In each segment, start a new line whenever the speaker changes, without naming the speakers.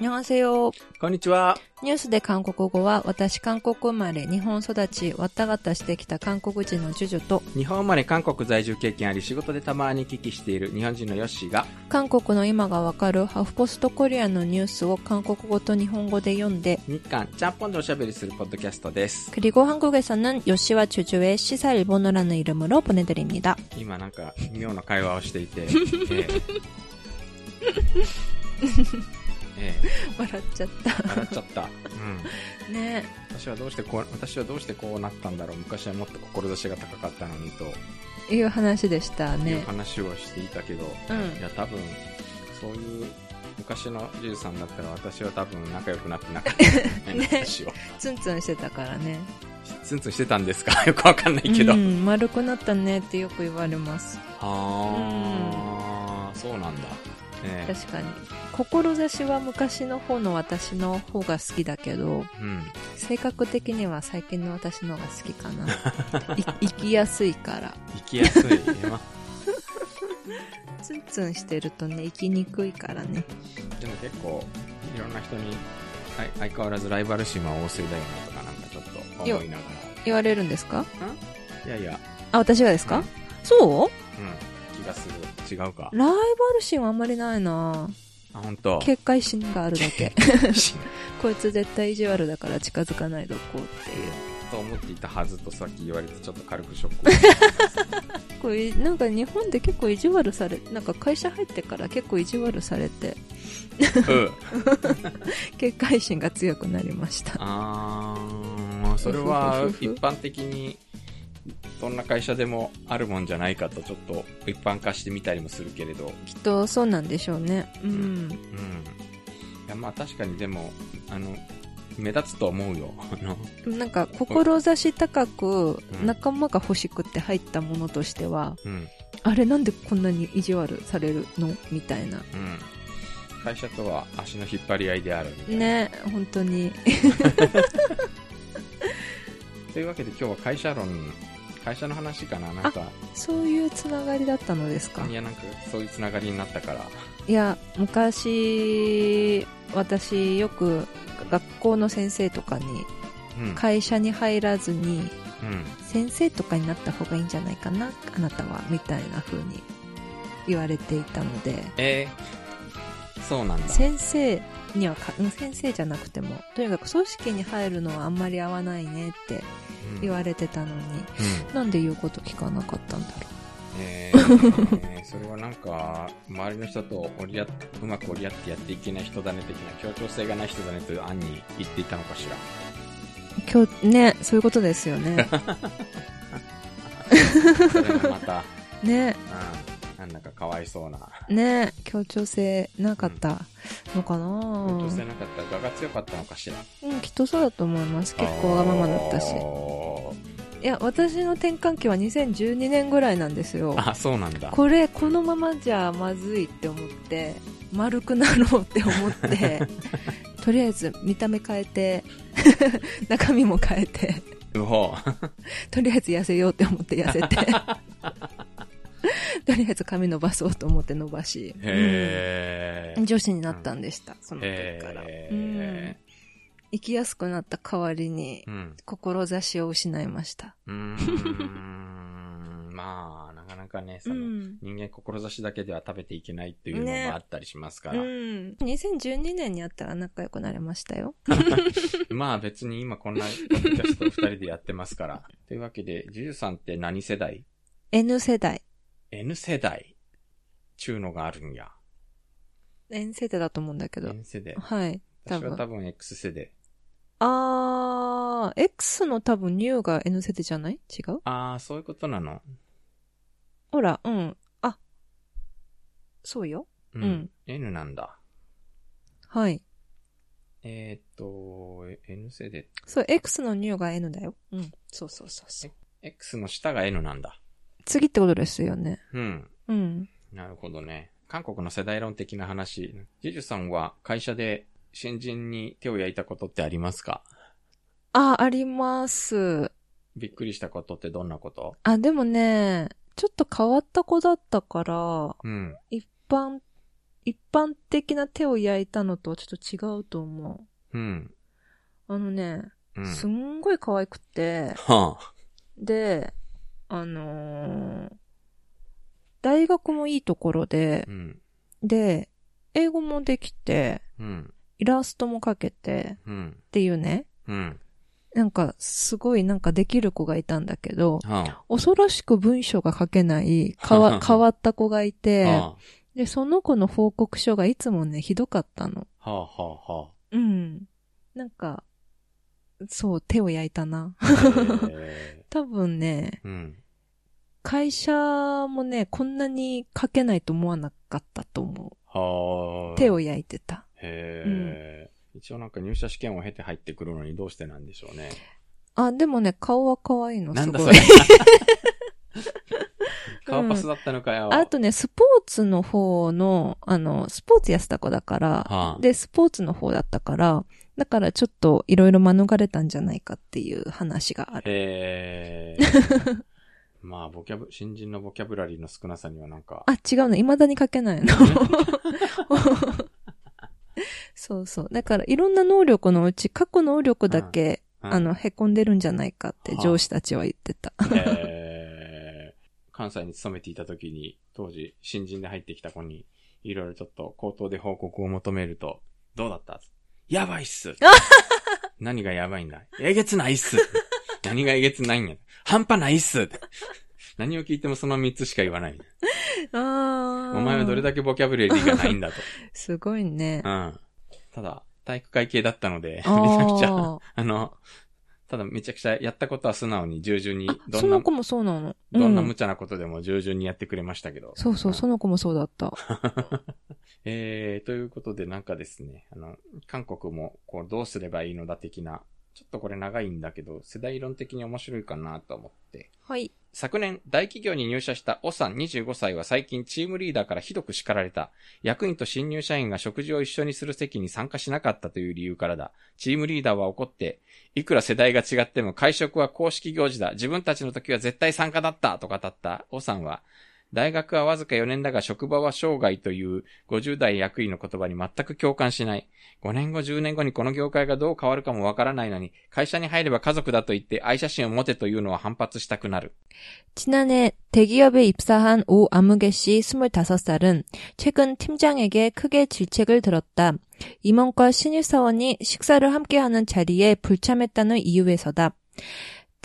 にょんせよ。
こんにちは。
ニュースで韓国語は、私韓国生まれ、日本育ち、わったがたしてきた韓国人のジュジュと、
日本生まれ韓国在住経験あり、仕事でたまに聞きしている日本人のヨッシーが、
韓国の今がわかるハフポストコリアンのニュースを韓国語と日本語で読んで、
日韓ちゃんぽんでおしゃべりするポッドキャストです。
그리고 한국에서는 요시와 주주의 시사 일본어라는 이름으로 보내드립니다.
今なんか妙な会話をしていて、え ええ
笑っちゃった。
え笑っちゃった。うん。
ね
私はどうしてこう、私はどうしてこうなったんだろう。昔はもっと志が高かったのにと
いう話でした
いう
ね。
話をしていたけど、
うん
いや多分、そういう昔のジュウさんだったら私は多分仲良くなってなかったみたいな話を。
ツンツンしてたからね。
ツンツンしてたんですか？よくわかんないけど。
うん、丸くなったねってよく言われます。
あー、そうなんだ。ねえ
確かに。志は昔の方の私の方が好きだけど、
うん。
性格的には最近の私の方が好きかな。い生きやすいから。
生きやすい。ま
ツンツンしてるとね、生きにくいからね。
でも結構、いろんな人に、はい相変わらずライバル心は旺盛だよなとかなんかちょっと思いなが
言われるんですか？
ら。いやいや、
あ、私がですか、
うん
そう？
うん。気がする。違うか。
ライバル心はあんまりないな
あ、本当。
警戒心があるだけ。こいつ絶対意地悪だから近づかないどこうっていう。
と思っていたはずとさっき言われてちょっと軽くショック。
これなんか日本で結構意地悪されなんか会社入ってから結構意地悪されて
うん。
警戒心が強くなりました
あー、それは一般的に、どんな会社でもあるもんじゃないかとちょっと一般化してみたりもするけれど、
きっとそうなんでしょうねうん
うん。いや、まあ確かにでも、あの、目立つと思うよ。あの、
なんか志高く
うん
仲間が欲しくって入ったものとしては、
うん。
あれなんでこんなに意地悪されるのみたいな
うん。会社とは足の引っ張り合いであるみたいな。
ね本当に
というわけで今日は会社論、会社の話かななんか、
そういうつながりだったのですか？
いやなんかそういうつながりになったから。
いや昔私よく学校の先生とかに
うん。
会社に入らずに
うん。
先生とかになった方がいいんじゃないかなあなたはみたいな風に言われていたので
えー、そうなんだ。
先生にはかうん先生じゃなくてもとにかく組織に入るのはあんまり合わないねって
うん
言われてたのに、
うん。
なんで言うこと聞かなかったんだろ
え。ー、それはなんか、周りの人と折り合っうまく折り合ってやっていけない人だね的な協調性がない人だねという案に言っていたのかしら。
う今日ねそういうことですよね。
それもまた、
ね。
うん、なんだかかわいそうな。
ね協調性なかったのかな。
協調性なかったら我が強かったのかしら。
うんきっとそうだと思います。結構わがままだったし。いや私の転換期は2012年ぐらいなんですよ。
あ、そうなんだ。
これこのままじゃまずいって思って丸くなろうって思って とりあえず見た目変えて 中身も変えて
うほ
とりあえず痩せようって思って痩せて とりあえず髪伸ばそうと思って伸ばし。うん女子になったんでした、その時から、
へ
うん
ー。
生きやすくなった代わりに
うん。
志を失いました、
うーん。まあ、なかなかね、その、
うん
人間志だけでは食べていけないっていうの
ね
もあったりしますから。
うん、2012年に会ったら仲良くなれましたよ
まあ別に今こんなポッドキャストを二人でやってますから。というわけで、ジュジュさんって何世代
？N 世代
?N 世代ちゅうのがあるんや。
N 世代だと思うんだけど
N 世代。
はい多分
私は多分 X 世代。
あー X の多分ニューが N 世代じゃない？違う？
ああ、そういうことなの。
ほらうんあそうよ
うん。
うん
N なんだ。
はい
えー、っと、え N 世代。
そう X のニューが N だようんそうそうそうそう
X の下が N なんだ。
次ってことですよね
うん。
うん
なるほどね。韓国の世代論的な話。ジュジュさんは会社で新人に手を焼いたことってありますか？
ああります
びっくりしたことってどんなこと？
あでもねちょっと変わった子だったから
うん。
一般一般的な手を焼いたのとはちょっと違うと思
うん。
う。あのね、
うん。
すんごい可愛くて、
はあ。
で、あのー大学もいいところで
う、ん。
で、英語もできて、
うん。
イラストも描けて、
うん。
っていうね、
うん。
なんか、すごいなんかできる子がいたんだけど、
は
恐ろしく文章が書けない、かわ、変わった子がい
あ。
て、
は
で、その子の報告書がいつもね、ひどかったの。
あ。はあ。はあ。は
うん。なんか、そう、手を焼いたな。多分ね、
ーうん。
会社もね、こんなに書けないと思わなかったと思
はあ。
う。手を焼いてた。
へえ、一応なんか入社試験を経て入ってくるのにどうしてなんでしょうね。
あ、でもね、顔は可愛いの、すごい
なんだそれ。顔パスだったのかよ。
あとね、スポーツの方の、あの、スポーツやってた子だから、
はあ
で、スポーツの方だったから、だからちょっといろいろ免れたんじゃないかっていう話がある。
へえ。まあ、ボキャブ、新人のボキャブラリーの少なさにはなんか。
あ、違うの。未だに書けないの。そうそう。だから、いろんな能力のうち、過去能力だけ、
うん
あの、凹んでるんじゃないかって上司たちは言ってた。
えー 関西に勤めていた時に、当時、新人で入ってきた子に、いろいろちょっと口頭で報告を求めると、どうだった？やばいっす何がやばいんだ？えげつないっす何がえげつないんや？半端ないっす 何を聞いてもその3つしか言わない。
あー
お前はどれだけボキャブラリーがないんだと。
すごいね
う。ん。ただ、体育会系だったので、めち
あ
ゃくちゃ、
ー
あの、ただめちゃくちゃやったことは素直に従順に、
あ、
どんな
その、子もそうなの？
どんな
う
無茶なことでも従順にやってくれましたけど。
そうそう、その子もそうだった。
えー、ということでなんかですね、あの、韓国もこうどうすればいいのだ的な、ちょっとこれ長いんだけど、世代論的に面白いかなと思って。
はい。
昨年、大企業に入社したオさん25歳は最近チームリーダーからひどく叱られた。役員と新入社員が食事を一緒にする席に参加しなかったという理由からだ。チームリーダーは怒って、いくら世代が違っても会食は公式行事だ。自分たちの時は絶対参加だったと語ったオさんは、大学はわずか4年だが職場は生涯という50代役員の言葉に全く共感しない。5年後10年後にこの業界がどう変わるかもわからないのに、会社に入れば家族だと言って愛写真を持てというのは反発したくなる。
지난해 대기업에 입사한 오 아무개 씨 25살은 최근 팀장에게 크게 질책을 들었다. 임원과 신입사원이 식사를 함께하는 자리에 불참했다는 이유에서다.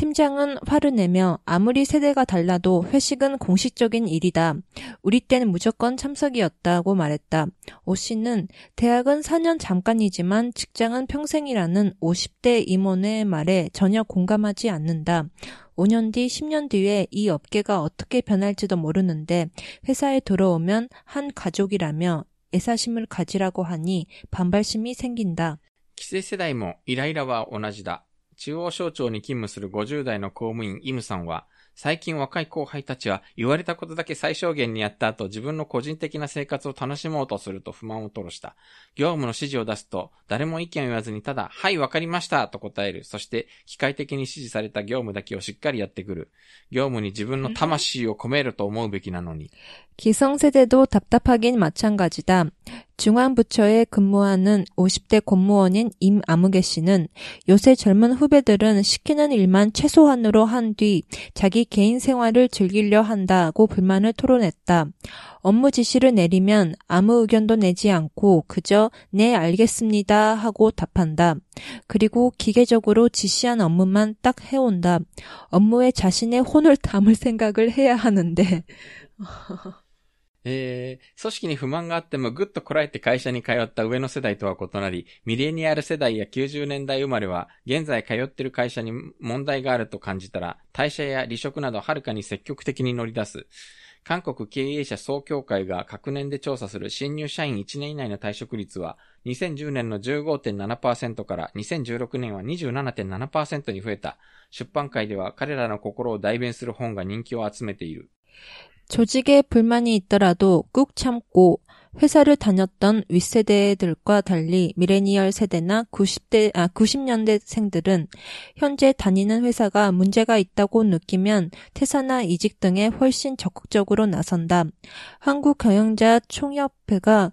팀장은 화를 내며 아무리 세대가 달라도 회식은 공식적인 일이다. 우리 때는 무조건 참석이었다고 말했다. 오 씨는 대학은 4년 잠깐이지만 직장은 평생이라는 50대 임원의 말에 전혀 공감하지 않는다. 5년 뒤, 10년 뒤에 이 업계가 어떻게 변할지도 모르는데 회사에 들어오면 한 가족이라며 애사심을 가지라고 하니 반발심이 생긴다.
規制世代もイライラは同じだ。 中央省庁に勤務する50代の公務員イムさんは、最近若い後輩たちは言われたことだけ最小限にやった後自分の個人的な生活を楽しもうとすると不満を吐露した。業務の指示を出すと誰も意見を言わずにただ、はいわかりましたと答える。そして機械的に指示された業務だけをしっかりやってくる。業務に自分の魂を込めると思うべきなのに。
기성세대도 답답하긴 마찬가지다. 중앙부처에 근무하는 50대 공무원인 임아무개 씨는 요새 젊은 후배들은 시키는 일만 최소한으로 한 뒤 자기 개인 생활을 즐기려 한다고 불만을 토론했다. 업무 지시를 내리면 아무 의견도 내지 않고 그저 네 알겠습니다 하고 답한다. 그리고 기계적으로 지시한 업무만 딱 해온다. 업무에 자신의 혼을 담을 생각을 해야 하는데
えー、組織に不満があってもぐっとこらえて会社に通った上の世代とは異なり、ミレニアル世代や90年代生まれは、現在通ってる会社に問題があると感じたら、退社や離職などはるかに積極的に乗り出す。韓国経営者総協会が各年で調査する新入社員1年以内の退職率は、2010年の15.7%から2016年は27.7%に増えた。出版界では彼らの心を代弁する本が人気を集めている。
조직에 불만이 있더라도 꾹 참고 회사를 다녔던 윗세대들과 달리 미레니얼 세대나 90대, 아, 90년대 생들은 현재 다니는 회사가 문제가 있다고 느끼면 퇴사나 이직 등에 훨씬 적극적으로 나선다. 한국경영자 총협회가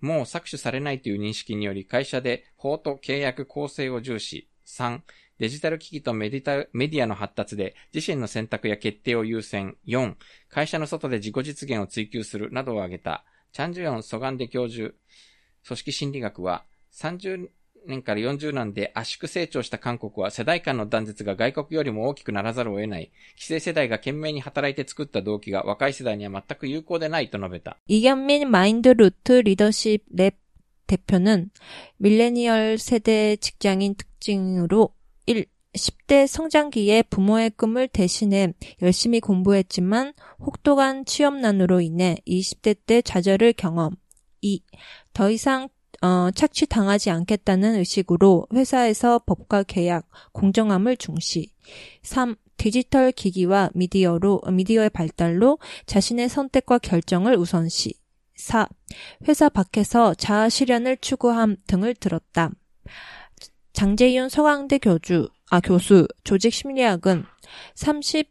もう搾取されないという認識により会社で法と契約構成を重視。3、デジタル機器とメディアの発達で自身の選択や決定を優先。4、会社の外で自己実現を追求するなどを挙げた。チャンジュヨン・ソガンデ教授、組織心理学は、30年から40年で圧縮成長した韓国は世代間の断絶が外国よりも大きくならざるを得ない。既成世代が懸命に働いて作った動機が若い世代には全く有効でないと述べた。
이견민 마인드 루트 리더십 랩 대표는 밀레니얼 세대 직장인 특징으로 1. 10대 성장기에 부모의 꿈을 대신해 열심히 공부했지만 혹독한 취업난으로 인해 20대 때 좌절을 경험. 2. 더 이상 어, 착취당하지 않겠다는 의식으로 회사에서 법과 계약, 공정함을 중시. 3. 디지털 기기와 미디어로, 미디어의 발달로 자신의 선택과 결정을 우선시. 4. 회사 밖에서 자아 실현을 추구함 등을 들었다. 장재윤 서강대 교주, 아, 교수, 조직 심리학은 30,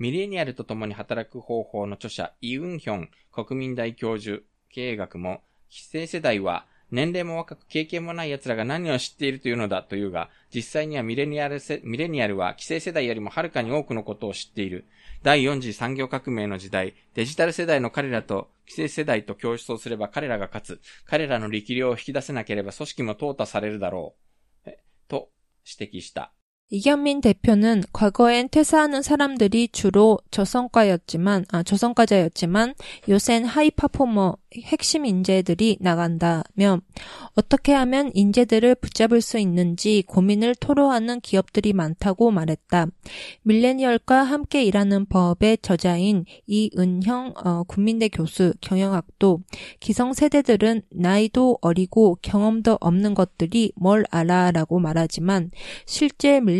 ミレニアルと共に働く方法の著者、イ・ウンヒョン国民大教授、経営学も、非正世代は、年齢も若く経験もない奴らが何を知っているというのだというが、実際にはミレニアル、ミレニアルは既成世代よりもはるかに多くのことを知っている。第4次産業革命の時代、デジタル世代の彼らと既成世代と競争すれば彼らが勝つ。彼らの力量を引き出せなければ組織も淘汰されるだろう。えと指摘した。
이경민 대표는 과거엔 퇴사하는 사람들이 주로 저성과였지만, 아, 저성과자였지만, 요샌 하이퍼포머 핵심 인재들이 나간다며, 어떻게 하면 인재들을 붙잡을 수 있는지 고민을 토로하는 기업들이 많다고 말했다. 밀레니얼과 함께 일하는 법의 저자인 이은형 어, 국민대 교수 경영학도 기성 세대들은 나이도 어리고 경험도 없는 것들이 뭘 알아라고 말하지만 실제 밀레니얼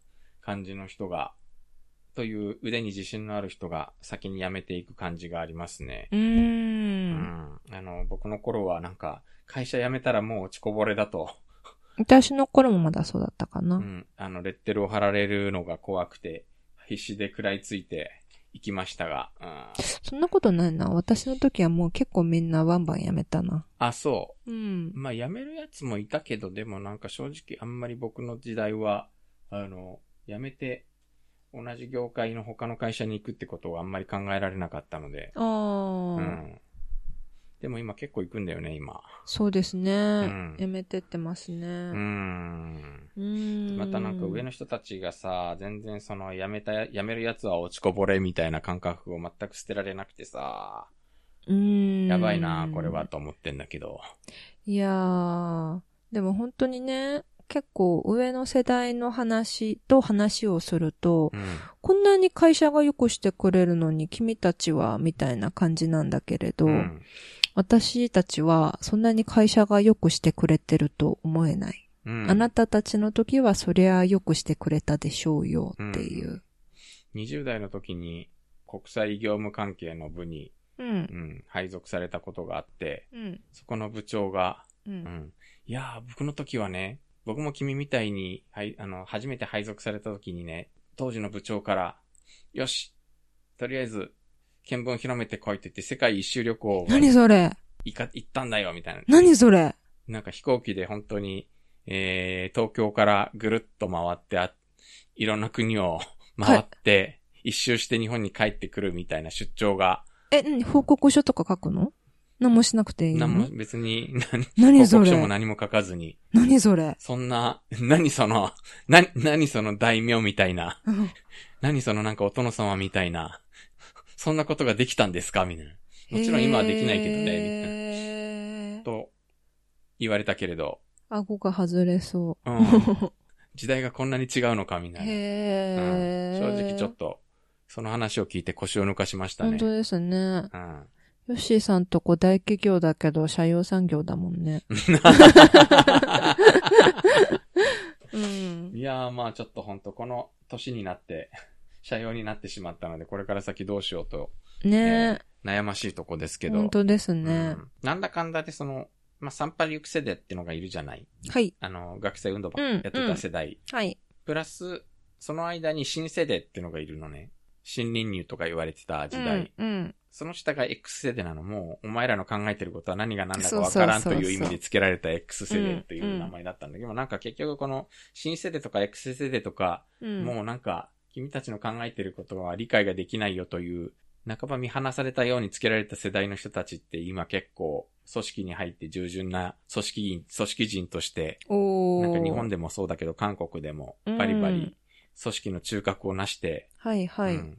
感じの人が、という腕に自信のある人が先に辞めていく感じがありますね。
うー。
うんん。あの、僕の頃はなんか、会社辞めたらもう落ちこぼれだと。
私の頃もまだそうだったかな。
うん。あの、レッテルを貼られるのが怖くて、必死で食らいついて行きましたが。うん。
そんなことないな。私の時はもう結構みんなバンバンやめたな。
あ、そう。
うん。
まあ、辞めるやつもいたけど、でもなんか正直あんまり僕の時代は、あの、辞めて、同じ業界の他の会社に行くってことはあんまり考えられなかったので。
ああ、
うん。でも今結構行くんだよね、今。
そうですね、
ん
やめてってます
う
ね。
ん。
うーん。
またなんか上の人たちがさ、全然その辞めた、辞めるやつは落ちこぼれみたいな感覚を全く捨てられなくてさ、
うーん。
やばいな、これは。と思ってんだけど。
いやー、でも本当にね、結構上の世代の話と話をすると、
うん。
こんなに会社が良くしてくれるのに君たちは、みたいな感じなんだけれど、
うん。
私たちはそんなに会社が良くしてくれてると思えない。
うん。
あなたたちの時はそりゃ良くしてくれたでしょうよっていう。
20代の時に国際業務関係の部に、
うん。
うん、配属されたことがあって、
うん。
そこの部長が、
う。
うんん、いやー、僕の時はね、僕も君みたいに、はい、あの、初めて配属された時にね、当時の部長から、よし、とりあえず、見聞広めてこいって言って世界一周旅行を
何それ？
行か行ったんだよ、みたいな。
何それ？
なんか飛行機で本当に、えー、東京からぐるっと回ってあ、いろんな国を 回って、一周して日本に帰ってくるみたいな出張が、
え、何？報告書とか書くの？何もしなくていいの？
何も別に何、
何そ
報告書も
れ
何も書かずに、
何それ？
そんな、何その、な、何その大名みたいな、何そのなんかお殿様みたいな、そんなことができたんですか？みたいな。もちろん今はできないけどね、みたい
ね
な。と、言われたけれど、
顎が外れそ
うん
う。
時代がこんなに違うのか、みたいな。
へー。
うん正直ちょっと、その話を聞いて腰を抜かしましたね。
本当ですね。
うん。
ヨッシーさんとこ大企業だけど、社用産業だもんね。うん。
いやーまあちょっとほんとこの年になって、社用になってしまったので、これから先どうしようと、
ね
悩ましいとこですけ
え。
ど。
本当です
う
ね。
んなんだかんだでその、まあ、サンパリュクセデってのがいるじゃない
はい。
あの、学生運動ばやってた世代。
はい。
プラス、その間に新世代ってのがいるのね。新輪入とか言われてた時代。
うん。うん。
その下が X 世代なのも、お前らの考えてることは何が何だかわからんという意味で付けられた X 世代という名前だったんだけど、なんか結局この新世代とか X 世代とか、
うん。
もうなんか、君たちの考えてることは理解ができないよという、半ば見放されたように付けられた世代の人たちって今結構組織に入って従順な組織員、組織人として。なんか日本でもそうだけど韓国でもバリバリ組織の中核をなして、
はいはい。
うん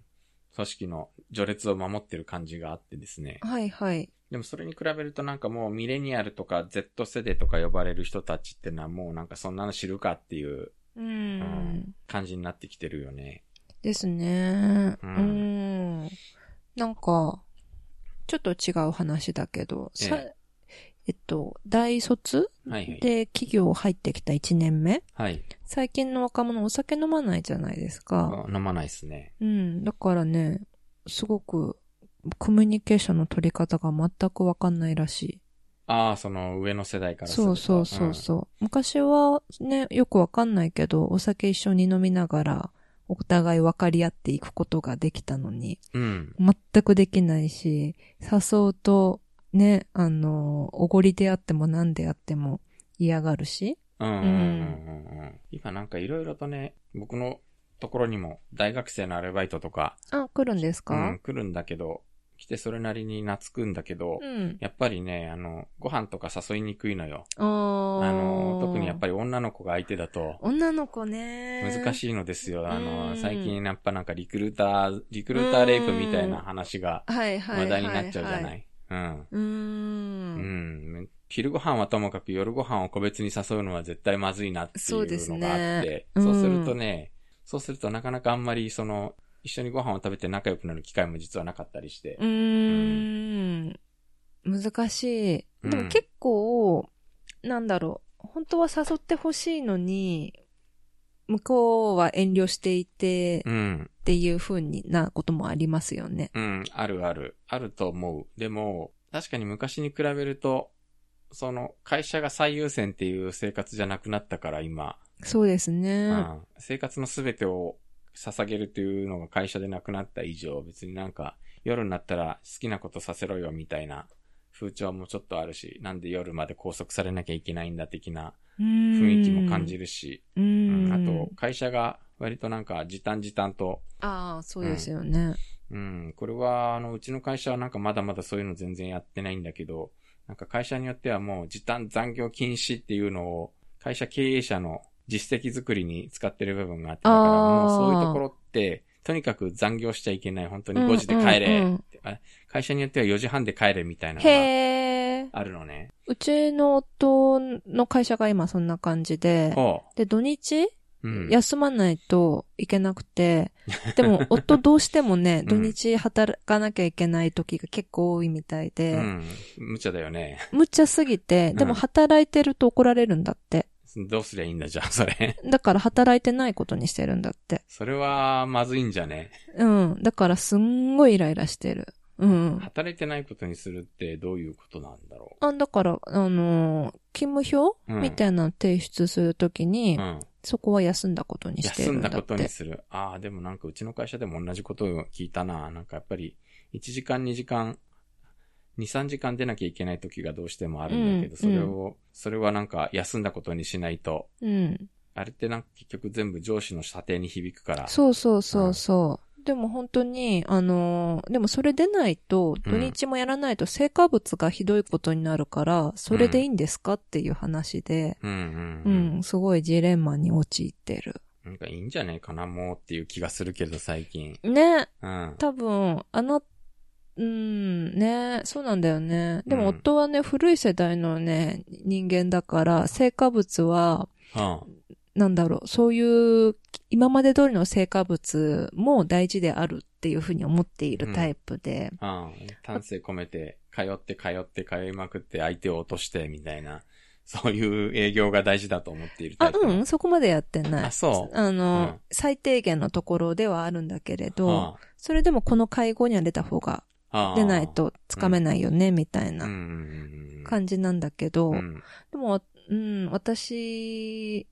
組織の序列を守ってる感じがあってですね。
はいはい。
でもそれに比べるとなんかもうミレニアルとか Z 世代とか呼ばれる人たちってのはもうなんかそんなの知るかっていう
う
うん
ん。
感じになってきてるよね。
ですね。
う
うんん。なんか、ちょっと違う話だけど、さ
え
えっと、大卒
はいはい。
で企業入ってきた1年目
はい。
最近の若者お酒飲まないじゃないですか。
あ飲まないですね。
うん。だからね、すごくコミュニケーションの取り方が全くわかんないらしい。
ああ、その上の世代からすると
そうそうそうそう。昔はね、よくわかんないけど、お酒一緒に飲みながら、お互い分かり合っていくことができたのに、
うん。うん。
全くできないし、誘うと、ね、あの、おごりであっても何であっても嫌がるし。
うんうんうんうんうん。今なんかいろいろとね、僕のところにも大学生のアルバイトとか、
あ、来るんです
う
か
ん、来るんだけど、来てそれなりに懐くんだけど、
うん。
やっぱりね、あの、ご飯とか誘いにくいのよ。
あ
の、特にやっぱり女の子が相手だと、
女の子ね。い。
難しいのですよ。あ
う
の、
ん
最近やっぱなんかリクルーター、リクルーターレイプみたいな話が。話題になっちゃうじゃない。うん。
う
んん。昼ご飯はともかく夜ご飯を個別に誘うのは絶対まずいなっていうのがあって、
ね
そう,、す
うん
るとね、そうするとなかなかあんまりその、一緒にご飯を食べて仲良くなる機会も実はなかったりして
う。ーん。難しい。で
うん
も結構、なんだろう。本当は誘ってほしいのに、向こうは遠慮していて、
うん。
っていう風になこともありますよね。
うん、あるある。あると思う。でも、確かに昔に比べると、その、会社が最優先っていう生活じゃなくなったから、今。
そうです
う
ね。
ん。生活のすべてを捧げるというのが会社でなくなった以上、別になんか、夜になったら好きなことさせろよみたいな風潮もちょっとあるし、なんで夜まで拘束されなきゃいけないんだ的な雰
雰
囲気も感じるし、
う
うん
ん。
あと、会社が割となんか時短時短と、
ああ、そうですよね。
うん、これは、あの、うちの会社はなんかまだまだそういうの全然やってないんだけど、なんか会社によってはもう時短残業禁止っていうのを会社経営者の実績作りに使ってる部分があって、だからもうそういうところって、とにかく残業しちゃいけない。本当に5時で帰れ
うんうんうん
ってあ会社によっては4時半で帰れみたいなの
へ
が
え。
あるのね。
うちの夫の会社が今そんな感じで、
ほ
で、土日
う。うん。
休まないといけなくて、でも 夫どうしてもね、
ん
土日働かなきゃいけない時が結構多いみたいで、
うん。無茶だよね。
無茶すぎて、でも
うん
働いてると怒られるんだって。
どうすりゃいいんだじゃあ、それ。
だから働いてないことにしてるんだって。
それは、まずいんじゃね？
うん。だからすんごいイライラしてる。うん。
働いてないことにするってどういうことなんだろ
あ、だから、あのー勤務表、
うん
みたいなの提出するときに、
う。うん。
そこは休んだことにしてるんだって。
休んだことにする。ああ、でもなんかうちの会社でも同じことを聞いたな。なんかやっぱり、1時間2時間、2、3時間出なきゃいけない時がどうしてもあるんだけど、
うん
それを、それはなんか休んだことにしないと、
うん。
あれってなんか結局全部上司の査定に響くから。
そうそうそうそう。でも本当に、あのーでもそれでないと、土日もやらないと成果物がひどいことになるから、それでいいんですかっていう話で、
うんうん
う
うん。
ん、すごいジレンマに陥ってる。
なんかいいんじゃないかな、もうっていう気がするけど、最近。
ね、
うん。
多分、あの、うん、ね、そうなんだよね。でも
うん
夫はね、古い世代のね、人間だから、成果物は、
うん。
なんだろう、そういう、今まで通りの成果物も大事であるっていうふうに思っているタイプで、
うん。丹精込めて、通って通って通いまくって相手を落として、みたいな。そういう営業が大事だと思っているタ
あ、
イプ。
うん、そこまでやってない。
あそう
あの、
うん
最低限のところではあるんだけれど、
は
それでもこの会合には出た方が、
あ、
出ないとつかめないよね、みたいな
うんうんうんうん。
感じなんだけど、
うん。
でも、うん、私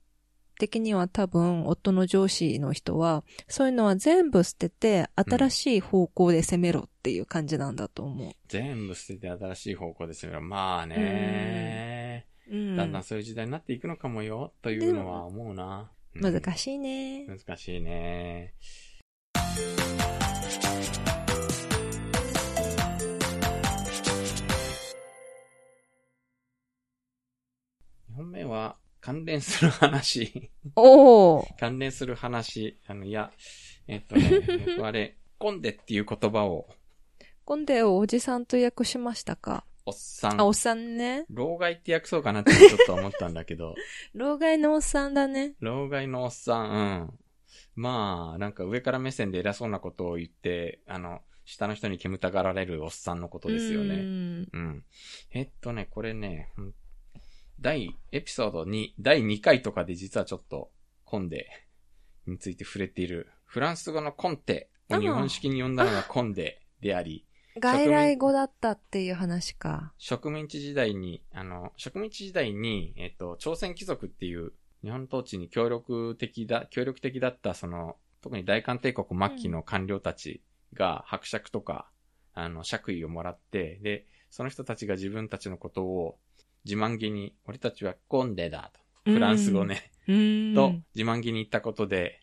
的には多分、夫の上司の人は、そういうのは全部捨てて、新しい方向で攻めろっていう感じなんだと思う。
全部捨てて新しい方向ですよ。まあね、
うん。
だんだんそういう時代になっていくのかもよ、というのは思うな。うん
難しいね。
難しいね。本目は関連する話。
おー。
関連する話。あの、いや、えっとね、僕あれ、コンデっていう言葉を、
コンデをおじさんと訳しましたか？
おっさん
あ、おっさんね。
老害って訳そうかなってちょっと思ったんだけど、
老害のおっさんだね。
老害のおっさん、うん。まあ、なんか上から目線で偉そうなことを言って、あの、下の人に煙たがられるおっさんのことですよ
う
ね。
ん
うん。えっとね、これね、うん第、エピソード2、第2回とかで実はちょっと、コンデについて触れている。フランス語のコンテを日本式に呼んだのがコンデであり、
外来語だったっていう話か。
植民地時代に、あの、植民地時代に、えっと、朝鮮貴族っていう、日本統治に協力的だ、協力的だった、その、特に大韓帝国末期の官僚たちが伯爵とか、あの、爵位をもらって、で、その人たちが自分たちのことを自慢げに、俺たちはコンデだと。フランス語ね。
うん。
と、自慢げに言ったことで、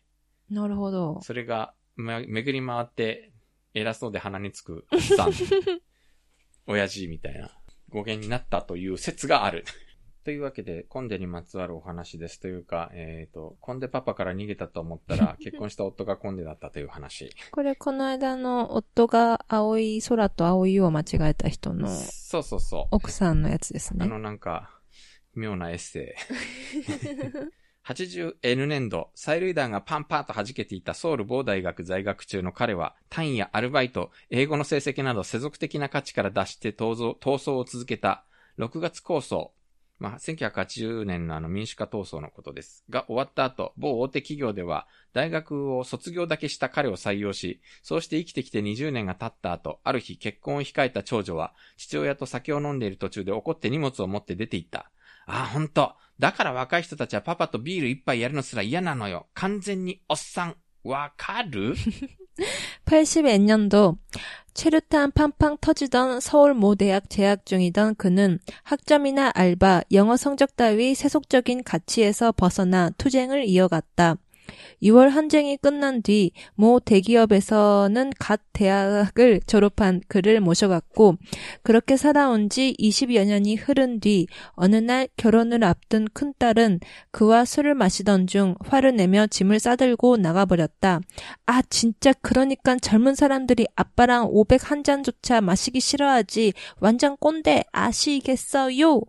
なるほど。
それが、ま、巡り回って、偉そうで鼻につく、おっさん。親父みたいな語源になったという説がある。というわけで、コンデにまつわるお話です。というか、えっ、と、コンデパパから逃げたと思ったら、結婚した夫がコンデだったという話。
これ、この間の夫が青い空と青いを間違えた人の
そうそうそう。
奥さんのやつですね。
あのなんか、妙なエッセイ。80N 年度、催涙弾がパンパンと弾けていたソウル某大学在学中の彼は、単位やアルバイト、英語の成績など世俗的な価値から脱して逃走逃走を続けた6月構想。まあ、1980年のあの民主化闘争のことです。が終わった後、某大手企業では、大学を卒業だけした彼を採用し、そうして生きてきて20年が経った後、ある日結婚を控えた長女は、父親と酒を飲んでいる途中で怒って荷物を持って出て行った。ああ、ほんと。だから若い人たちはパパとビール一杯やるのすら嫌なのよ。完全におっさん。わかる？
81년도 체류탄 팡팡 터지던 서울 모 대학 재학 중이던 그는 학점이나 알바, 영어 성적 따위 세속적인 가치에서 벗어나 투쟁을 이어갔다. 6월 한쟁이 끝난 뒤 모 대기업에서는 갓 대학을 졸업한 그를 모셔갔고 그렇게 살아온 지 20여 년이 흐른 뒤 어느 날 결혼을 앞둔 큰딸은 그와 술을 마시던 중 화를 내며 짐을 싸들고 나가버렸다. 아, 진짜 그러니까 젊은 사람들이 아빠랑 500 한 잔조차 마시기 싫어하지. 완전 꼰대 아시겠어요?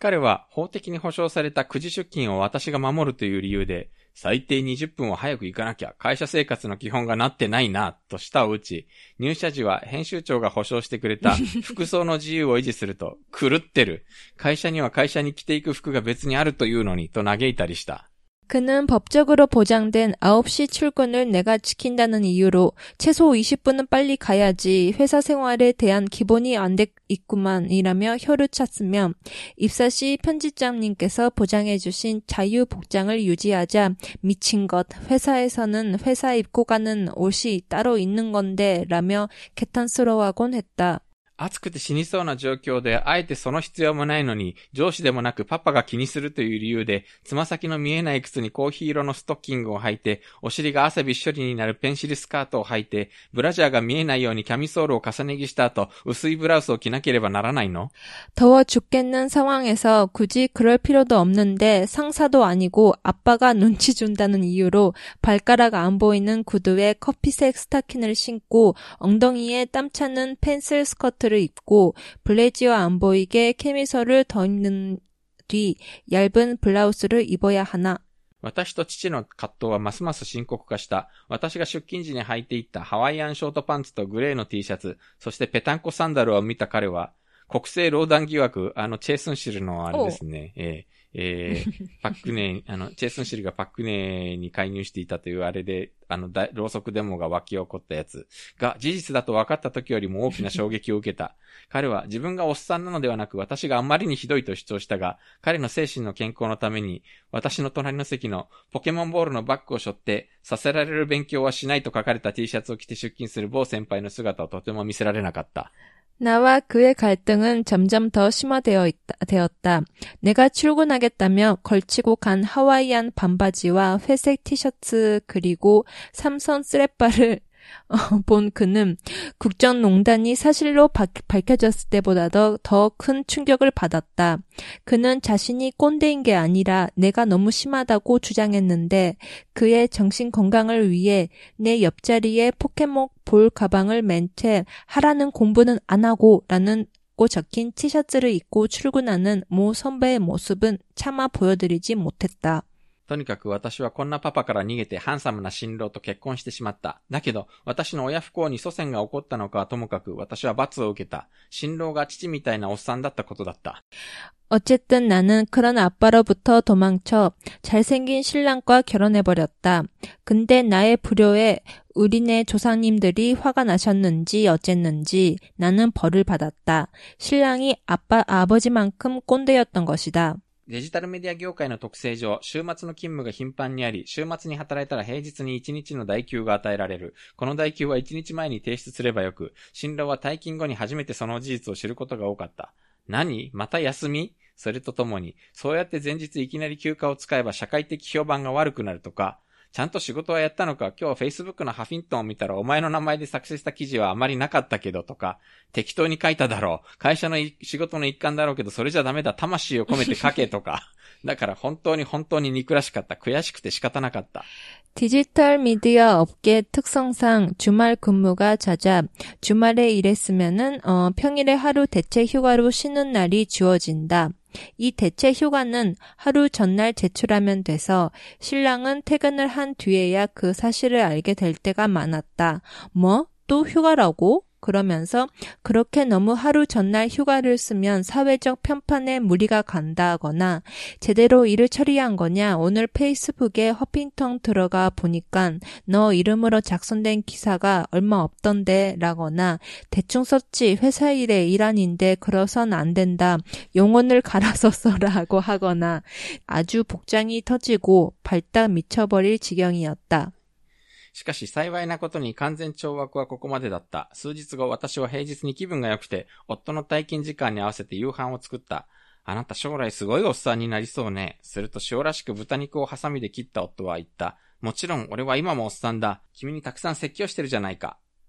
彼は法的に保障された9時出勤を私が守るという理由で、 最低20分は早く行かなきゃ会社生活の基本がなってないな、と舌を打ち、入社時は編集長が保証してくれた 服装の自由を維持すると、狂ってる。会社には会社に着ていく服が別にあるというのに、と嘆いたりした。
그는 법적으로 보장된 9시 출근을 내가 지킨다는 이유로 최소 20분은 빨리 가야지 회사 생활에 대한 기본이 안 돼 있구만이라며 혀를 찼으며 입사 시 편집장님께서 보장해 주신 자유 복장을 유지하자 미친 것 회사에서는 회사 입고 가는 옷이 따로 있는 건데 라며 개탄스러워하곤 했다.
暑くて死にそうな状況で、あえてその必要もないのに、上司でもなくパパが気にするという理由で、つま先の見えない靴にコーヒー色のストッキングを履いて、お尻が汗びっしょりになるペンシルスカートを履いて、ブラジャーが見えないようにキャミソールを重ね着した後、薄いブラウスを着なければならないの
더워죽겠는상황에서굳이그럴필요도없는데상사도아니고아빠가눈치준다는이유로발가락안보이는구두에커피색스타킹을신고엉덩이에땀차는펜슬스커트 셔츠를 입고 블레지와 안 보이게 캐미설을 덧는 뒤 얇은 블라우스를 입어야 하 나.
私と父の葛藤はますます深刻化した。私が出勤時に履いていったハワイアンショートパンツとグレーの T シャツ、そしてペタンコサンダルを見た彼は、国政労団疑惑、あの、チェイスンシルのあれですね、ええ、えー、パックネー、あの、チェイスンシルがパックネーに介入していたというあれで、あの、ろうそくデモが湧き起こったやつが事実だと分かった時よりも大きな衝撃を受けた。彼は自分がおっさんなのではなく私があんまりにひどいと主張したが、彼の精神の健康のために、私の隣の席のポケモンボールのバッグを背負って、させられる勉強はしないと書かれた T シャツを着て出勤する某先輩の姿をとても見せられなかった。
나와 그의 갈등은 점점 더 심화되어 있다, 되었다. 내가 출근하겠다며 걸치고 간 하와이안 반바지와 회색 티셔츠 그리고 삼선 쓰레빠를 어, 본 그는 국정농단이 사실로 바, 밝혀졌을 때보다도 더 큰 충격을 받았다. 그는 자신이 꼰대인 게 아니라 내가 너무 심하다고 주장했는데 그의 정신 건강을 위해 내 옆자리에 포켓몬 볼 가방을 맨 채 하라는 공부는 안 하고 라는 고 적힌 티셔츠를 입고 출근하는 모 선배의 모습은 차마 보여드리지 못했다.
とにかく私はこんなパパから逃げてハンサムな新郎と結婚してしまった。だけど、私の親不幸に祖先が起こったのかはともかく私は罰を受けた。新郎が父みたいなおっさんだったことだった。
어쨌든나는그런아빠로부터도망쳐잘생긴신랑과결혼해버렸다 근데나의불효에우리네조상님들이화가나셨는지어쨌는지나는벌을받았다신랑이아빠아버지만큼꼰대였던것이다
デジタルメディア業界の特性上、週末の勤務が頻繁にあり、週末に働いたら平日に1日の代休が与えられる。この代休は1日前に提出すればよく、新郎は退勤後に初めてその事実を知ることが多かった。何？また休み？それとともに、そうやって前日いきなり休暇を使えば社会的評判が悪くなるとか、ちゃんと仕事はやったのか、今日 Facebook のハフィントンを見たらお前の名前で作成した記事はあまりなかったけどとか、適当に書いただろう。会社の仕事の一環だろうけど、それじゃダメだ。魂を込めて書けとか。だから本当に本当に憎らしかった。悔しくて仕方なかった。
디지털 미디어 업계 특성상 주말 근무가 잦아 주말에 일했으면은 어, 평일에 하루 대체 휴가로 쉬는 날이 주어진다. 이 대체 휴가는 하루 전날 제출하면 돼서 신랑은 퇴근을 한 뒤에야 그 사실을 알게 될 때가 많았다. 뭐? 또 휴가라고? 그러면서 그렇게 너무 하루 전날 휴가를 쓰면 사회적 편판에 무리가 간다거나 제대로 일을 처리한 거냐 오늘 페이스북에 허핑턴 들어가 보니까 너 이름으로 작성된 기사가 얼마 없던데 라거나 대충 썼지 회사 일에 일환인데 그러선 안 된다 용언을 갈아서 써라고 하거나 아주 복장이 터지고 발딱 미쳐버릴 지경이었다.
しかし幸いなことに完全懲悪はここまでだった。数日後、私は平日に気分が良くて、夫の退勤時間に合わせて夕飯を作った。あなた将来すごいおっさんになりそうね。すると塩らしく豚肉をハサミで切った夫は言った。もちろん俺は今もおっさんだ。君にたくさん説教してるじゃないか。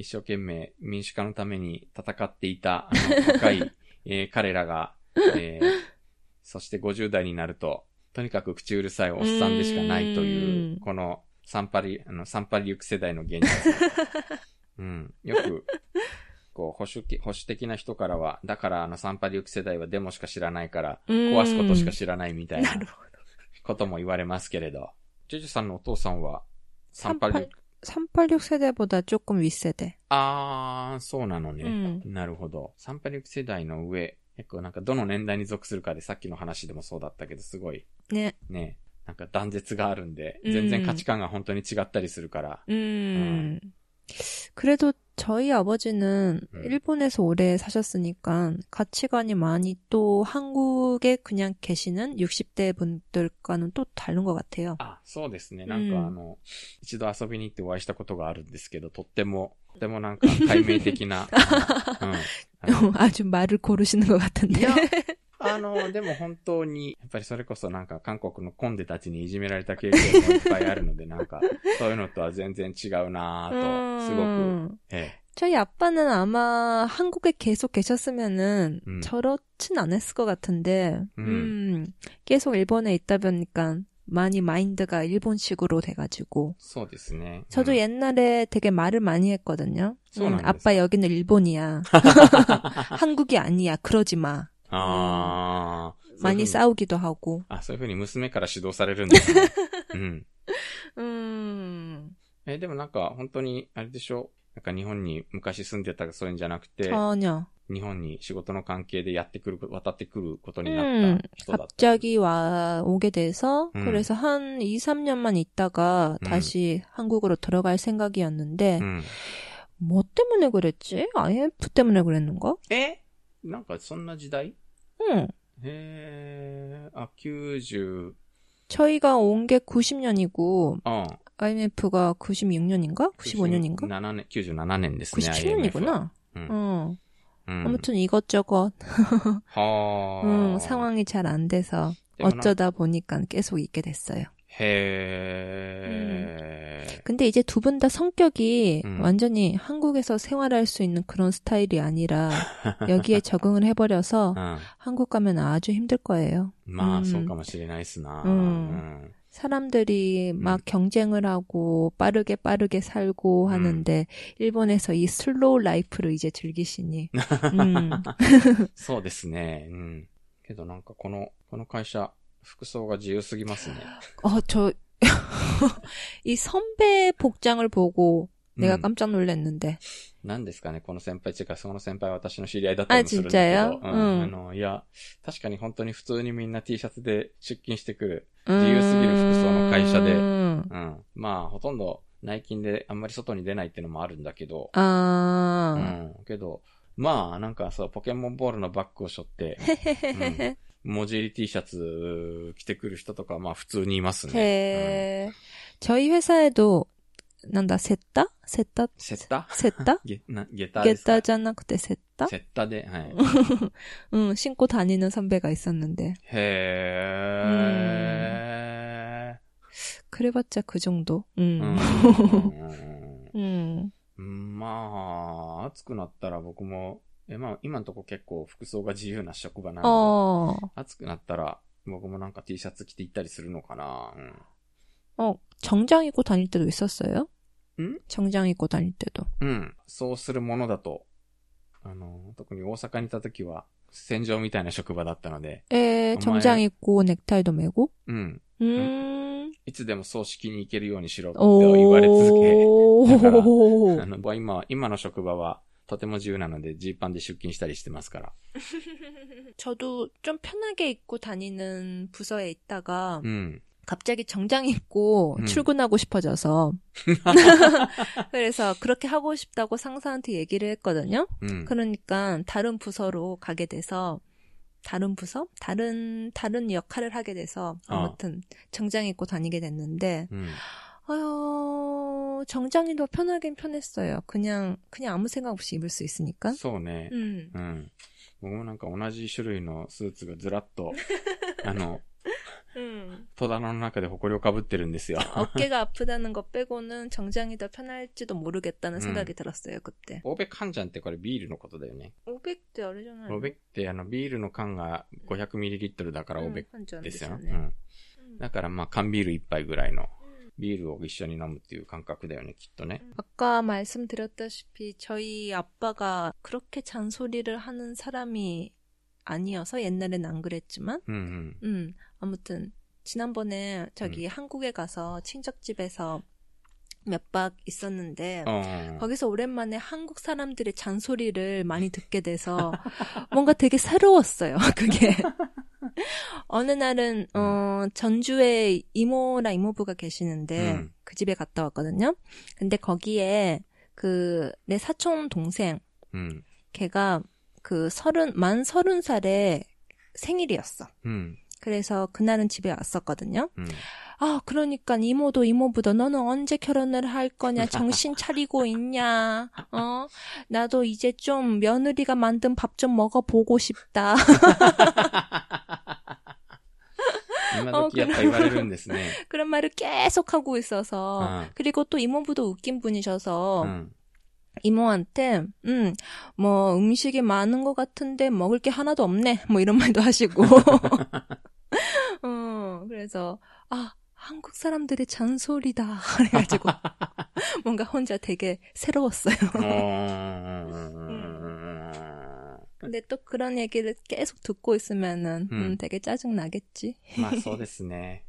一生懸命民主化のために戦っていたあの若い、えー彼らが、えーそして50代になると、とにかく口うるさいおっさんでしかないというう、
ん
このサンパリ、あの、サンパリリュック世代の現実。うん。よく、こう、保守き、保守的な人からは、だからあのサンパリリュック世代はデモしか知らないから、壊すことしか知らないみたいな。ことも言われますけれど。ジュジュさんのお父さんは、サンパリ
386 세대보다 조금 윗세대.
あー、そうなのね。
음.
なるほど。サンパリュック世代の上、結構なんかどの年代に属するかでさっきの話でもそうだったけど、すごい
네.
ね、なんか断絶があるんで、
うん
全然価値観が本当に違ったりするから。
음. 그래도 저희 아버지는
음.
일본에서 오래 사셨으니까 가치관이 많이 또 한국에 그냥 계시는 60대 분들과는 또 다른 것 같아요.
あ、そうですね。なん
うん
かあの、一度遊びに行ってお会いしたことがあるんですけど、とっても、とってもなんか解明的な。うんあの
아주 말을 고르시는 것 같은데.
いや、あの、でも本当に、やっぱりそれこそなんか韓国のコンデたちにいじめられた経験もいっぱいあるので、なんか、そういうのとは全然違うなぁと、すごく、
음.
え
저희 아빠는 아마 한국에 계속 계셨으면은
음.
저렇진 않았을 것 같은데,
음.
음, 계속 일본에 있다 보니까 많이 마인드가 일본식으로 돼가지고.
そうですね。
저도
うん
옛날에 되게 말을 많이 했거든요.
そう
음,
なんです
아빠 여기는 일본이야. 한국이 아니야. 그러지 마.
ああ、
많이
そういうふうに
싸우기도 하고.
あ、そういうふうに娘から指導されるんですね。うん。
음,
え、でもなんか本当に、あれでしょなんか日本に昔住んでたそういうんじゃなくて、
전혀.
日本に仕事の関係でやってくる、渡ってくることにな
음,
った人だった。
갑자기 와, 오게 돼서,
음.
그래서 한 2, 3년만 있다가
음.
다시 한국으로 들어갈 생각이었는데,
うん。
뭐 때문에 그랬지? IMF 때문에 그랬는가?
えなんかそんな時代 아, 90.
저희가 온 게 90년이고,
어.
IMF가 96년인가? 95년인가?
97년, 97년 됐습니다.
97년이구나.
음.
어.
음.
아무튼 이것저것,
어...
음, 상황이 잘 안 돼서 어쩌다 보니까 계속 있게 됐어요.
へー。
근데 이제 두 분 다 성격이
음.
완전히 한국에서 생활할 수 있는 그런 스타일이 아니라 여기에 적응을 해버려서
うん。
한국 가면 아주 힘들 거예요.
まあ、
うん
そうかもしれないですな。
うん
うん。
사람들이 막 경쟁을 하고 빠르게 빠르게 살고
음.
하는데 일본에서 이 슬로우 라이프를 이제 즐기시니. 음.
そうですね。うん。けどなんかこの、この会社、 服装が自由すぎますね。
어, 저, 이 선배 복장을 보고
うん
내가 깜짝 놀랐는데.
何ですかね、この先輩っていうか、その先輩は私の知り合いだったりもするんだけど。
あちっちゃいよ
うん。
うん
あの、いや、確かに本当に普通にみんな T シャツで出勤してくる。自由すぎる服装の会社で
음.
うん。まあ、ほとんど内勤であんまり外に出ないっていうのもあるんだけど。う
아.
ん。けど、まあ、なんかそう、ポケモンボールのバッグを背負って、 文字入り T シャツ着てくる人とか、まあ普通にいますね。
해. 저희 회사에도 난다 셋다? 셋다?
セッタ
셋다?
ゲ、な、ゲタですか
겟다 じゃなくて 셋다?
セッタで、はい。
응, 신고 다니는 선배가 있었는데.
へ
그래봤자 그 정도.
ー。
응.
うん
응.
うんまあ、暑くなったら僕も、 え、まあ、今のとこ結構服装が自由な職場なの
어.
で、暑くなったら僕もなんか T シャツ着て行ったりするのかな。うん
어, 정장 입고 다닐 때도 있었어요?
응?
정장 입고 다닐 때도.
うん。そうするものだと、あの、特に大阪にいた時は、戦場みたいな職場だったので、
에, 정장 입고 넥타이도 매고?
うん。
음.
いつでも葬式に行けるようにしろって言われ続け、
오.
あの、今、今の職場は、 とても自由なので、ジーパンで出勤したりしてますから。
저도 좀 편하게 입고 다니는 부서에 있다가
うん。
갑자기 정장 입고
음.
출근하고 싶어져서 그래서 그렇게 하고 싶다고 상사한테 얘기를 했거든요.
うん。
그러니까 다른 부서로 가게 돼서 다른 부서? 다른, 다른 역할을 하게 돼서
어.
아무튼 정장 입고 다니게 됐는데,
うん。
어, 정장이 더 편하긴 편했어요. 그냥, 그냥 아무 생각 없이 입을 수 있으니까.
そうね。
음.
うん。僕もなんか同じ種類のスーツがずらっと、あの、
음.
戸棚の中で埃をかぶってるんですよ。
어깨가 아프다는 것 빼고는 정장이 더 편할지도 모르겠다는
음.
생각이 들었어요, 그때.
欧米缶ジャンってこれビールのことだよね。
500대 아니잖아요.
欧米ってあのビールの缶が 500ml だから欧米
한잔
ですよ。
네
うん。だからまあ缶ビール一杯ぐらいの ビールを一緒に飲むっていう感覚だよね、きっとね。
아까 말씀드렸다시피 저희 아빠가 그렇게 잔소리를 하는 사람이 아니어서 옛날엔 안 그랬지만
うんうん。
음 아무튼 지난번에 저기 한국에 가서 친척집에서 몇 박 있었는데
あー
거기서 오랜만에 한국 사람들의 잔소리를 많이 듣게 돼서 뭔가 되게 새로웠어요. 그게 어느 날은 음. 어 전주에 이모랑 이모부가 계시는데
음.
그 집에 갔다 왔거든요. 근데 거기에 그 내 사촌 동생
음.
걔가 그 서른 만 서른 살에 생일이었어.
음.
그래서 그날은 집에 왔었거든요.
음.
아, 그러니까 이모도 이모부도 너는 언제 결혼을 할 거냐? 정신 차리고 있냐? 어? 나도 이제 좀 며느리가 만든 밥 좀 먹어보고 싶다.
今時やっぱ言われるんですね。
그런 말을 계속 하고 있어서.
아.
그리고 또 이모부도 웃긴 분이셔서
うん。
이모한테, 음, 뭐 음식이 많은 것 같은데 먹을 게 하나도 없네. 뭐 이런 말도 하시고. 어, 그래서, 아, 한국 사람들의 잔소리다. 그래가지고 뭔가 혼자 되게 새로웠어요.
うーん
근데 또 그런 얘기를 계속 듣고 있으면은 음,
음.
되게 짜증 나겠지.
まあそうですね。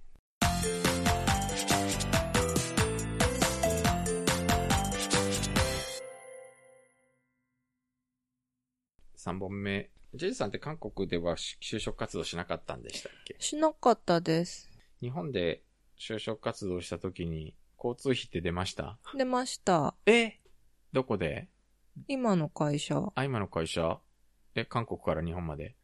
3本目。ジェイさんって韓国では就職活動しなかったんでしたっけ
신나갔다 데스.
日本で就職活動した時に交通費って出ました
네, 맛있다.
えどこで
今の会社。
あ、今の会社 え、韓国から日本まで？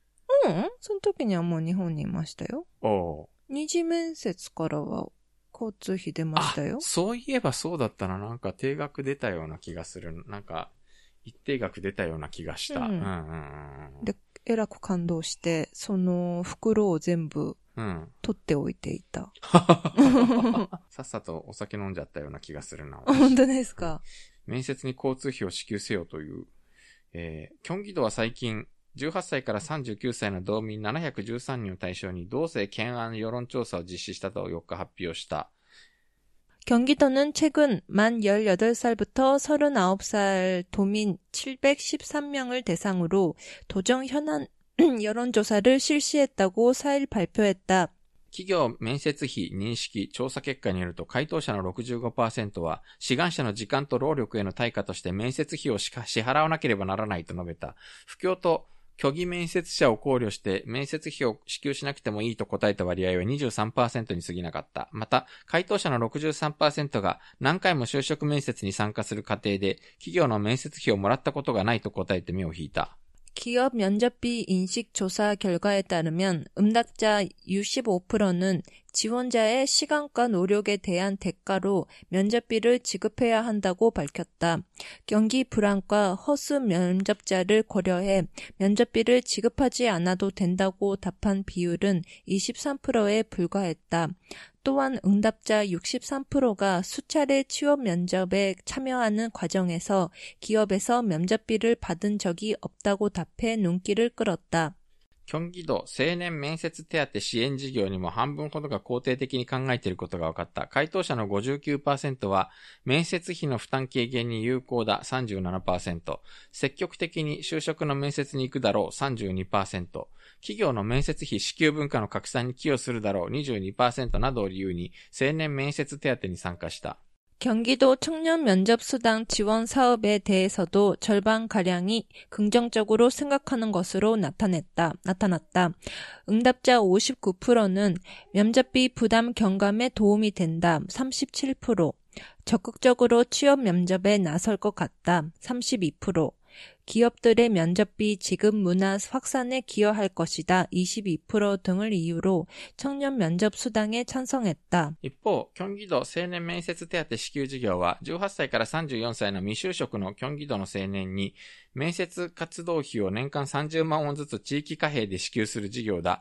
うんその時にはもう日本にいましたよ。
おお
二次面接からは交通費出ましたよ。
そういえばそうだったな。なんか定額出たような気がする。なんか、一定額出たような気がした。
う
うんんうんうん
でえらく感動して、その袋を全部
うん。うん。
取っておいていた。
さっさとお酒飲んじゃったような気がするな。
本当ですか？
面接に交通費を支給せよという。えー、キョンギ道は最近、18歳から39歳の道民713人を対象に同性懸案世論調査を実施したと4日発表した。
경기도는 최근 만 18살부터 39살 도민 713명을 대상으로 도정 현안 여론조사를 실시했다고 4일 발표했다.
企業面接費認識調査結果によると回答者の65%は志願者の時間と労力への対価として面接費を支払わなければならないと述べた。不況と虚偽面接者を考慮して面接費を支給しなくてもいいと答えた割合は23%に過ぎなかった。また、回答者の63%が何回も就職面接に参加する過程で企業の面接費をもらったことがないと答えて目を引いた。
기업 면접비 인식 조사 결과에 따르면 응답자 65%는 지원자의 시간과 노력에 대한 대가로 면접비를 지급해야 한다고 밝혔다. 경기 불안과 허수 면접자를 고려해 면접비를 지급하지 않아도 된다고 답한 비율은 23%에 불과했다. 또한 응답자 63%가 수차례 취업 면접에 참여하는 과정에서 기업에서 면접비를 받은 적이 없다고 답해 눈길을 끌었다.
キョンギ道青年面接手当支援事業にも半分ほどが肯定的に考えていることが分かった。回答者の59%は、面接費の負担軽減に有効だ。37%、積極的に就職の面接に行くだろう。32%、企業の面接費支給文化の拡散に寄与するだろう。22%などを理由に、青年面接手当に参加した。
경기도 청년 면접 수당 지원 사업에 대해서도 절반가량이 긍정적으로 생각하는 것으로 나타냈다, 나타났다. 응답자 59%는 면접비 부담 경감에 도움이 된다, 37%. 적극적으로 취업 면접에 나설 것 같다, 32%. 기업들의 면접비 지급 문화 확산에 기여할 것이다. 22% 등을 이유로 청년 면접 수당에 찬성했다.
一方、キョンギ道青年面接手当支給事業は、18歳から34歳の未就職のキョンギ道の青年に、面接活動費を年間30万ウォンずつ地域貨幣で支給する事業だ。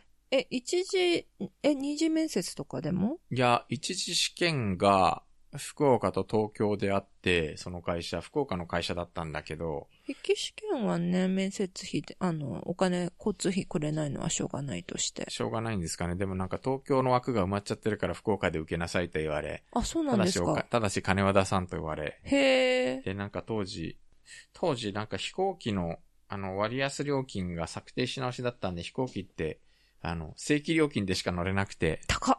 え、一次、え、二次面接とかでも？
いや、一次試験が福岡と東京であって、その会社、福岡の会社だったんだけど、
筆記試験はね、面接費で、あの、お金、交通費くれないのはしょうがないとして。
しょうがないんですかね。でもなんか東京の枠が埋まっちゃってるから福岡で受けなさいと言われ、
あ、そうな
た
んですか。
ただし金和田さんと言われ、
へえ。
で、なんか当時、当時なんか飛行機の、あの、割安料金が策定し直しだったんで、飛行機って、あの、正規料金でしか乗れなくて、
高っ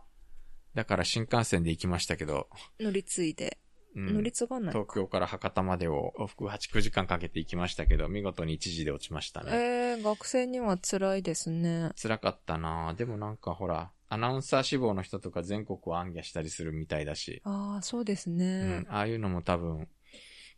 だから新幹線で行きましたけど、
乗り継いで。
うん
乗り継がない
東京から博多までを往復8、9時間かけて行きましたけど、見事に1時で落ちましたね。
えー、学生には辛いですね。
辛かったなでもなんかほら、アナウンサー志望の人とか全国を暗記したりするみたいだし、
ああ、そうです
う
ね
ん。ああいうのも多分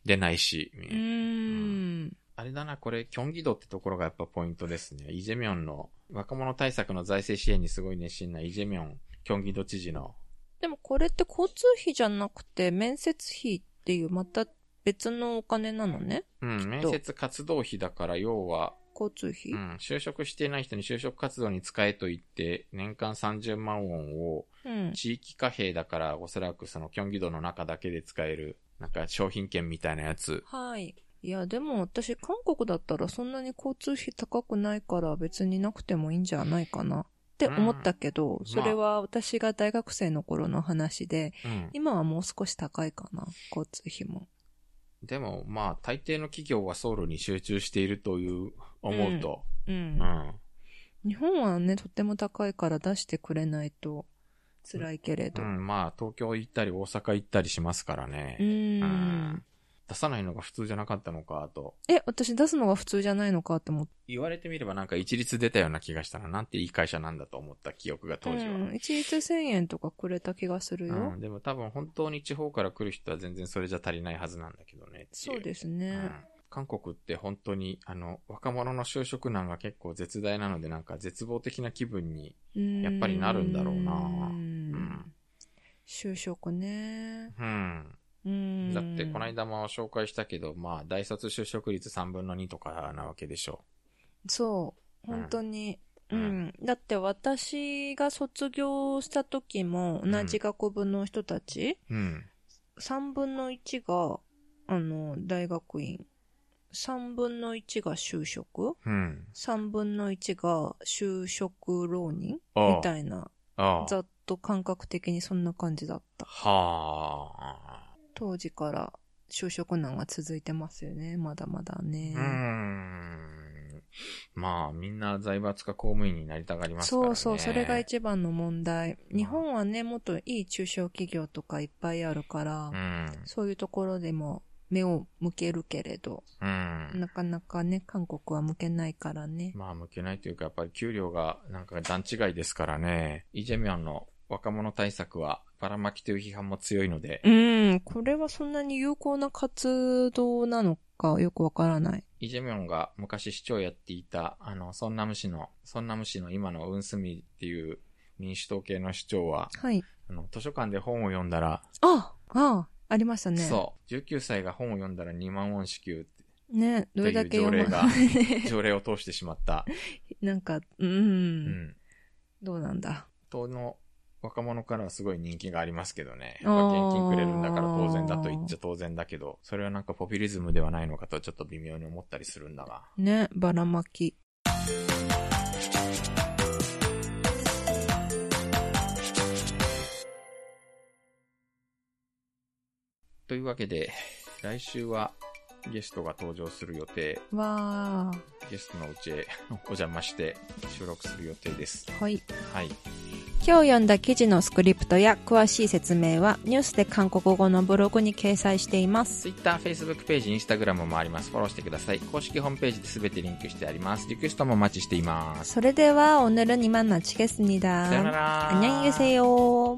出ないし、
うーん。
あれだな、これ、キョンギ道ってところがやっぱポイントですね。イジェミョンの若者対策の財政支援にすごい熱心なイジェミョン、キョンギ道知事の。
でもこれって交通費じゃなくて、面接費っていうまた別のお金なのね？
うん、面接活動費だから、要は、
交通費、
うん、就職していない人に就職活動に使えと言って、年間30万ウォンを、
うん。
地域貨幣だから、おそらくそのキョンギ道の中だけで使える、なんか商品券みたいなやつ。
はい。いや、でも私、韓国だったらそんなに交通費高くないから別になくてもいいんじゃないかなって思ったけど、
ん
それは私が大学生の頃の話で、
うん。
今はもう少し高いかな、交通費も。
でも、まあ、大抵の企業はソウルに集中しているという、思うと。
う。
うんん。
日本はね、とっても高いから出してくれないと辛いけれど。
うん、まあ、東京行ったり大阪行ったりしますからね。
うー
うんん。出さないのが普通じゃなかったのかと。
え、私出すのが普通じゃないのかって思って。
言われてみればなんか一律出たような気がしたな。なんていい会社なんだと思った記憶が当時は。
うん。一律1000円とかくれた気がするよ。
うん、でも多分本当に地方から来る人は全然それじゃ足りないはずなんだけどね。
そうです
す
ね。
韓国って本当に、あの、若者の就職難が結構絶大なので、なんか絶望的な気分に、やっぱりなるんだろうな
う
うんん。
就職ね。
うん。
うん。
だって、この間も紹介したけど、まあ、大卒就職率3分の2とかなわけでしょ
そう。本当に。う
うん
ん。だって私が卒業した時も同じ学部の人たち、
う。うん。
3分の1が、あの、大学院。3分の1が就職
うん。
3分の1が就職浪人みたいな。ざっと感覚的にそんな感じだった。
はあ。
当時から就職難が続いてますよね。まだまだね。
うーん。まあ、みんな財閥か公務員になりたがりますからね。
そうそう、それが一番の問題。日本はね、もっといい中小企業とかいっぱいあるから、
うん。
そういうところでも目を向けるけれど、
うん。
なかなかね、韓国は向けないからね。
まあ、向けないというか、やっぱり給料がなんか段違いですからね。イ・ジェミョンの若者対策はばらまきという批判も強いので、
うん、これはそんなに有効な活動なのかよくわからない。
イ・ジェミョンが昔市長やっていた、あの、ソンナム市の、ソンナム市の今のウンスミっていう民主党系の市長は、
はい。
あの、図書館で本を読んだら、
ああありましたね。
そう、19歳が本を読んだら2万ウォン支給って
う。ね、どれだけ読ま
という 条例を通してしまった。
なんか、うん、
うん。
どうなんだ。
党の若者からはすごい人気がありますけどね。やっぱ現金くれるんだから当然だと言っちゃ当然だけど、それはなんかポピュリズムではないのかとちょっと微妙に思ったりするんだが。
ね、ばらまき。
というわけで、来週はゲストが登場する予定、
わ
ゲストのうちへお邪魔して収録する予定です。
ー。はい。
はい。
今日読んだ記事のスクリプトや詳しい説明はニュースで韓国語のブログに掲載しています。
Twitter、Facebook ページ、Instagram もあります。フォローしてください。公式ホームページで全てリンクしてあります。リクエストもお待ちしています。
それでは오늘은이만마치겠습니다
さよなら。
안녕히 계세요.